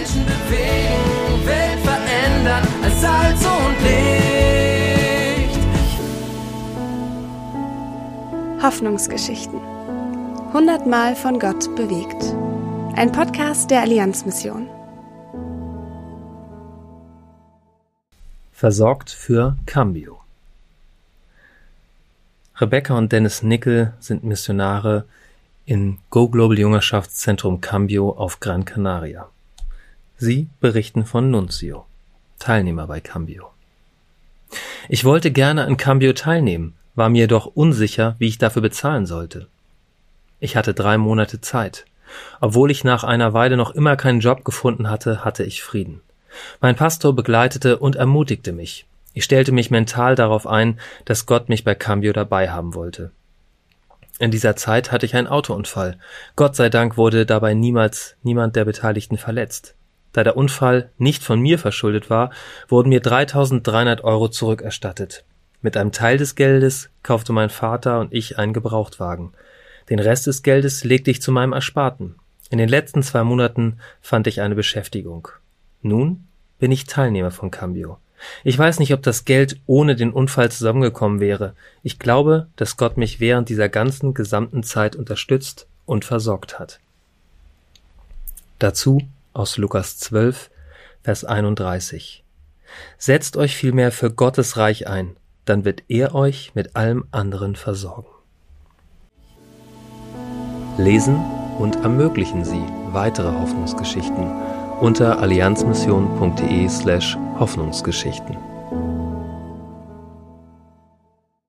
Menschen bewegen, Welt verändern als Salz und Licht. Hoffnungsgeschichten. Hundertmal von Gott bewegt. Ein Podcast der Allianzmission. Versorgt für Cambio. Rebecca und Dennis Nickel sind Missionare in Go Global Jüngerschaftszentrum Cambio auf Gran Canaria. Sie berichten von Nunzio, Teilnehmer bei Cambio. Ich wollte gerne an Cambio teilnehmen, war mir jedoch unsicher, wie ich dafür bezahlen sollte. Ich hatte drei Monate Zeit. Obwohl ich nach einer Weile noch immer keinen Job gefunden hatte, hatte ich Frieden. Mein Pastor begleitete und ermutigte mich. Ich stellte mich mental darauf ein, dass Gott mich bei Cambio dabei haben wollte. In dieser Zeit hatte ich einen Autounfall. Gott sei Dank wurde dabei niemals niemand der Beteiligten verletzt. Da der Unfall nicht von mir verschuldet war, wurden mir 3300 Euro zurückerstattet. Mit einem Teil des Geldes kaufte mein Vater und ich einen Gebrauchtwagen. Den Rest des Geldes legte ich zu meinem Ersparten. In den letzten zwei Monaten fand ich eine Beschäftigung. Nun bin ich Teilnehmer von Cambio. Ich weiß nicht, ob das Geld ohne den Unfall zusammengekommen wäre. Ich glaube, dass Gott mich während dieser ganzen gesamten Zeit unterstützt und versorgt hat. Dazu aus Lukas 12, Vers 31. Setzt euch vielmehr für Gottes Reich ein, dann wird er euch mit allem anderen versorgen. Lesen und ermöglichen Sie weitere Hoffnungsgeschichten unter allianzmission.de slash Hoffnungsgeschichten.